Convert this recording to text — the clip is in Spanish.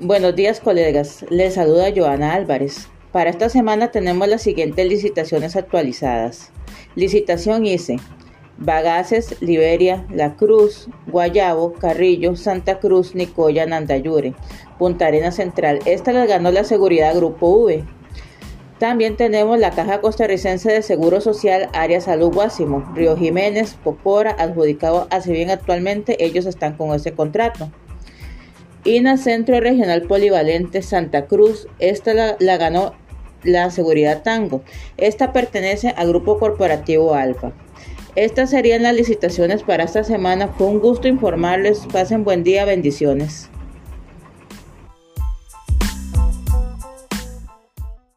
Buenos días colegas, les saluda Joana Álvarez. Para esta semana tenemos las siguientes licitaciones actualizadas. Licitación ICE, Bagaces, Liberia, La Cruz, Guayabo, Carrillo, Santa Cruz, Nicoya, Nandayure, Punta Arena Central. Esta la ganó la Seguridad Grupo V. También tenemos la Caja Costarricense de Seguro Social Área Salud Guásimo, Río Jiménez, Pocora, adjudicado hace bien actualmente, ellos están con ese contrato. INA Centro Regional Polivalente Santa Cruz, esta la, la ganó la Seguridad Tango. Esta pertenece al Grupo Corporativo Alfa. Estas serían las licitaciones para esta semana. Fue un gusto informarles. Pasen buen día. Bendiciones.